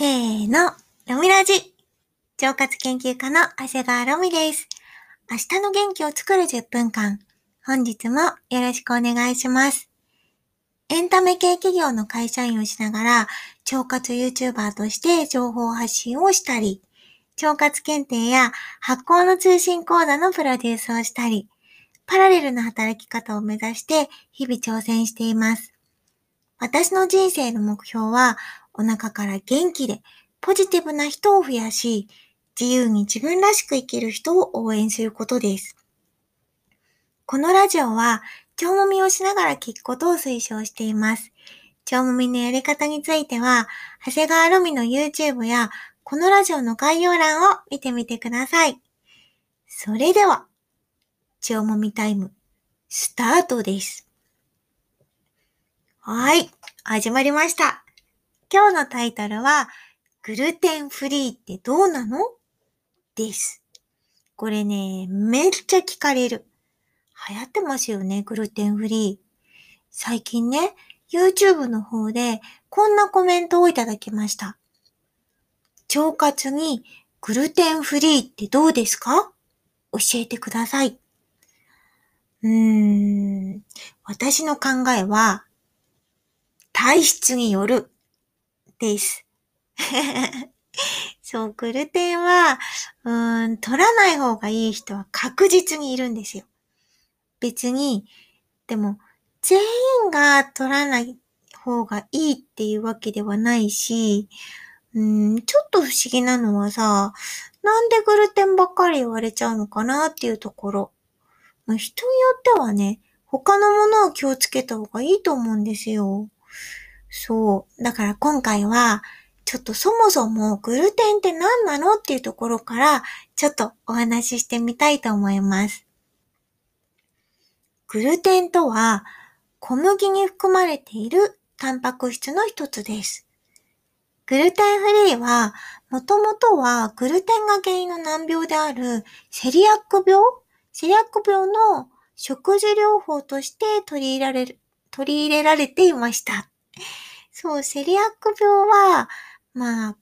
せーの、ロミラジ。腸活研究家の長谷川ロミです。明日の元気を作る10分間。本日もよろしくお願いします。エンタメ系企業の会社員をしながら、腸活 YouTuber として情報発信をしたり、腸活検定や発行の通信講座のプロデュースをしたり、パラレルな働き方を目指して日々挑戦しています。私の人生の目標は、お腹から元気でポジティブな人を増やし、自由に自分らしく生きる人を応援することです。このラジオは、腸もみをしながら聞くことを推奨しています。腸もみのやり方については、長谷川ロミの YouTube や、このラジオの概要欄を見てみてください。それでは、腸もみタイム、スタートです。はい、始まりました。今日のタイトルは、グルテンフリーってどうなの？です。これね、めっちゃ聞かれる。流行ってますよね、グルテンフリー。最近ね、YouTube の方でこんなコメントをいただきました。腸活にグルテンフリーってどうですか？教えてください。うーん、私の考えは、体質によるです。そう、グルテンは、うん、取らない方がいい人は確実にいるんですよ。別に、でも、全員が取らない方がいいっていうわけではないし、うん、ちょっと不思議なのはさ、なんでグルテンばっかり言われちゃうのかなっていうところ。人によってはね、他のものを気をつけた方がいいと思うんですよ。そう。だから今回は、ちょっとそもそもグルテンって何なのっていうところから、ちょっとお話ししてみたいと思います。グルテンとは、小麦に含まれているタンパク質の一つです。グルテンフリーは、もともとはグルテンが原因の難病であるセリアック病？セリアック病の食事療法として取り入れられる、取り入れられていました。そう、セリアック病は、まあ、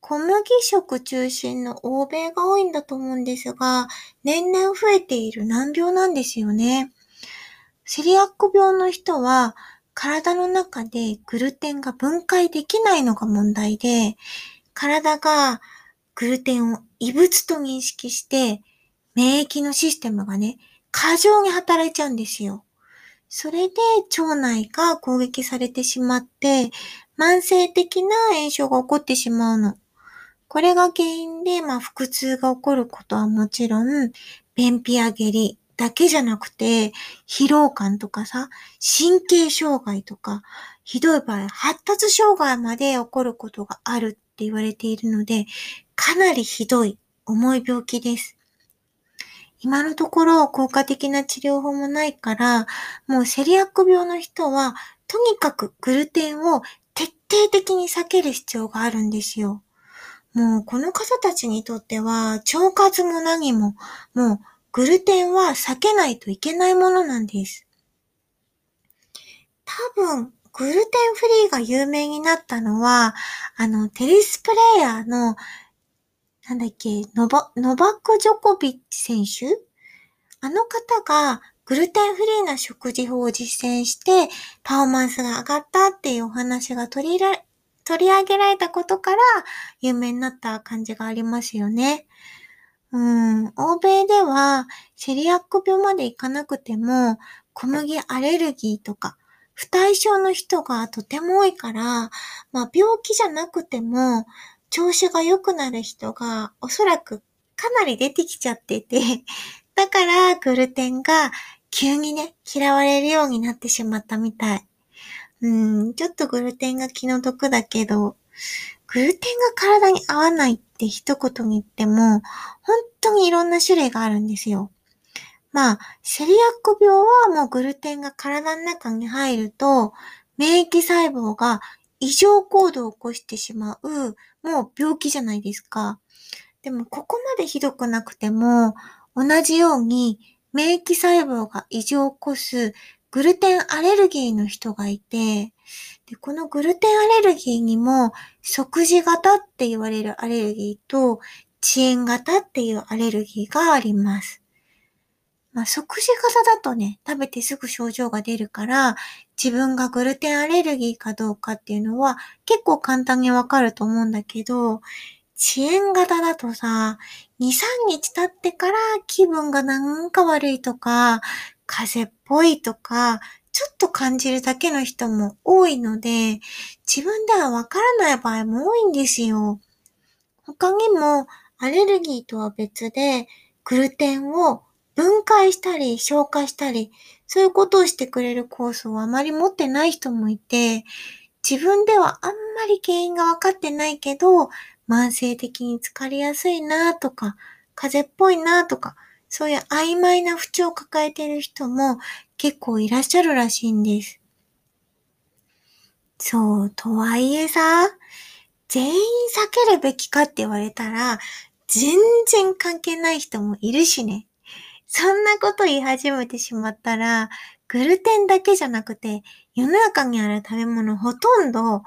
小麦食中心の欧米が多いんだと思うんですが、年々増えている難病なんですよね。セリアック病の人は、体の中でグルテンが分解できないのが問題で、体がグルテンを異物と認識して、免疫のシステムがね、過剰に働いちゃうんですよ。それで腸内が攻撃されてしまって、慢性的な炎症が起こってしまうの。これが原因で、まあ、腹痛が起こることはもちろん、便秘や下痢だけじゃなくて、疲労感とかさ、神経障害とか、ひどい場合、発達障害まで起こることがあるって言われているので、かなりひどい、重い病気です。今のところ効果的な治療法もないから、もうセリアック病の人は、とにかくグルテンを徹底的に避ける必要があるんですよ。もうこの方たちにとっては、腸活も何も、もうグルテンは避けないといけないものなんです。多分、グルテンフリーが有名になったのは、あの、テニスプレイヤーのなんだっけ、ノバ、ノバク・ジョコビッチ選手？あの方がグルテンフリーな食事法を実践してパフォーマンスが上がったっていうお話が取り入れ、取り上げられたことから有名になった感じがありますよね。うん、欧米ではセリアック病までいかなくても小麦アレルギーとか不対症の人がとても多いから、まあ病気じゃなくても調子が良くなる人がおそらくかなり出てきちゃってて、だからグルテンが急にね、嫌われるようになってしまったみたい。うん、ちょっとグルテンが気の毒だけど、グルテンが体に合わないって一言に言っても、本当にいろんな種類があるんですよ。まあ、セリアック病はもうグルテンが体の中に入ると、免疫細胞が異常行動を起こしてしまう、もう病気じゃないですか。でも、ここまでひどくなくても、同じように免疫細胞が異常を起こすグルテンアレルギーの人がいて、で、このグルテンアレルギーにも、即時型って言われるアレルギーと、遅延型っていうアレルギーがあります。まあ、即時型だとね、食べてすぐ症状が出るから、自分がグルテンアレルギーかどうかっていうのは結構簡単にわかると思うんだけど、遅延型だとさ、2、3日経ってから気分がなんか悪いとか、風邪っぽいとか、ちょっと感じるだけの人も多いので、自分ではわからない場合も多いんですよ。他にもアレルギーとは別で、グルテンを分解したり消化したり、そういうことをしてくれる酵素をあまり持ってない人もいて、自分ではあんまり原因がわかってないけど、慢性的に疲れやすいなとか、風邪っぽいなとか、そういう曖昧な不調を抱えている人も結構いらっしゃるらしいんです。そう、とはいえさ、全員避けるべきかって言われたら、全然関係ない人もいるしね。そんなこと言い始めてしまったら、グルテンだけじゃなくて、世の中にある食べ物ほとんど、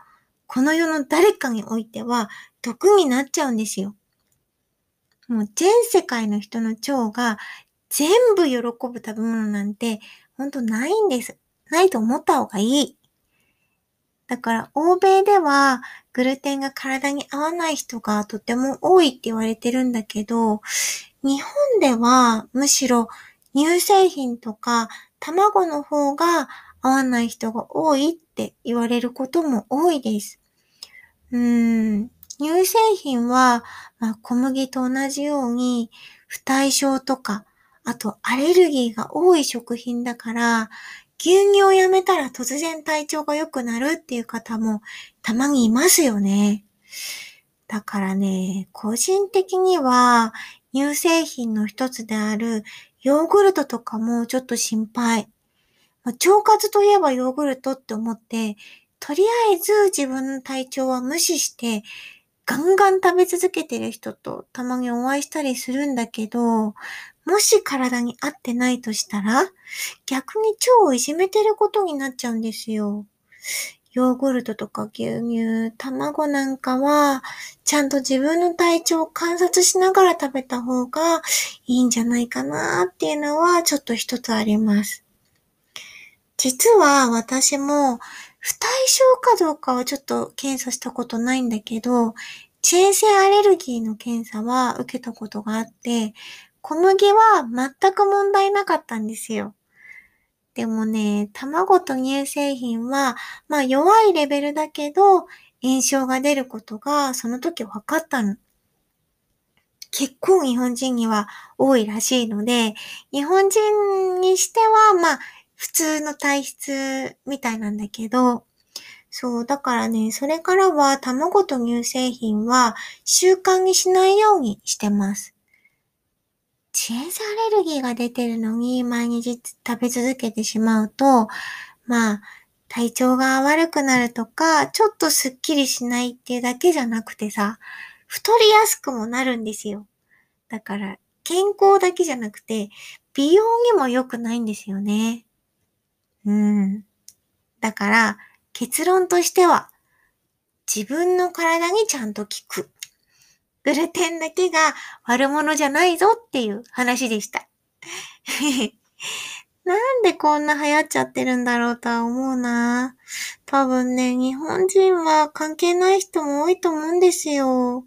この世の誰かにおいては毒になっちゃうんですよ。もう全世界の人の腸が全部喜ぶ食べ物なんてほんとないんです。ないと思った方がいい。だから欧米ではグルテンが体に合わない人がとても多いって言われてるんだけど、日本ではむしろ乳製品とか卵の方が合わない人が多いって言われることも多いです。うーん、乳製品は、まあ、小麦と同じように不対症とか、あとアレルギーが多い食品だから、牛乳をやめたら突然体調が良くなるっていう方もたまにいますよね。だからね、個人的には乳製品の一つであるヨーグルトとかもちょっと心配。ま、腸活といえばヨーグルトって思って、とりあえず自分の体調は無視して、ガンガン食べ続けてる人とたまにお会いしたりするんだけど、もし体に合ってないとしたら、逆に腸をいじめてることになっちゃうんですよ。ヨーグルトとか牛乳、卵なんかは、ちゃんと自分の体調を観察しながら食べた方がいいんじゃないかなっていうのはちょっと一つあります。実は私も不対症かどうかはちょっと検査したことないんだけど、遅延性アレルギーの検査は受けたことがあって、小麦は全く問題なかったんですよ。でもね、卵と乳製品は、まあ弱いレベルだけど、炎症が出ることがその時分かったの。結構日本人には多いらしいので、日本人にしては、まあ、普通の体質みたいなんだけど、そう、だからね、それからは卵と乳製品は習慣にしないようにしてます。遅延性アレルギーが出てるのに毎日食べ続けてしまうと、まあ、体調が悪くなるとか、ちょっとスッキリしないっていうだけじゃなくてさ、太りやすくもなるんですよ。だから、健康だけじゃなくて、美容にも良くないんですよね。うん。だから、結論としては、自分の体にちゃんと効く。グルテンだけが悪者じゃないぞっていう話でした。なんでこんな流行っちゃってるんだろうとは思うな。多分ね、日本人は関係ない人も多いと思うんですよ。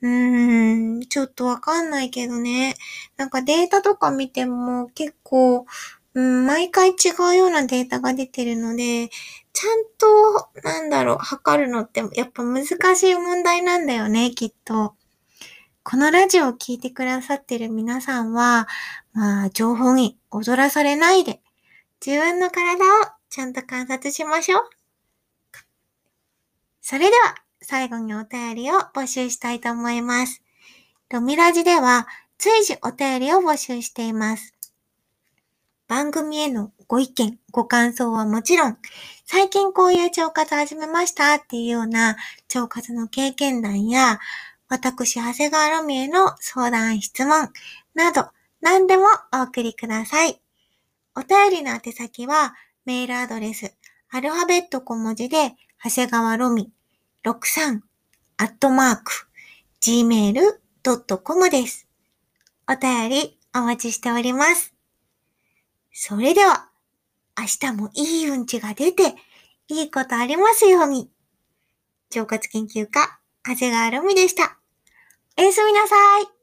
うーん、ちょっとわかんないけどね。なんかデータとか見ても結構、うん、毎回違うようなデータが出てるので、ちゃんと、なんだろう、測るのってやっぱ難しい問題なんだよね、きっと。このラジオを聴いてくださってる皆さんは、まあ、情報に踊らされないで、自分の体をちゃんと観察しましょう。それでは、最後にお便りを募集したいと思います。ロミラジでは、随時お便りを募集しています。番組へのご意見、ご感想はもちろん、最近こういう腸活始めましたっていうような腸活の経験談や、私、長谷川ロミへの相談、質問など、何でもお送りください。お便りの宛先は、メールアドレス、アルファベット小文字で、長谷川ロミ63アットマーク gmail.com です。お便りお待ちしております。それでは、明日もいいうんちが出て、いいことありますように。腸活研究家、長谷川ロミでした。おやすみなさい。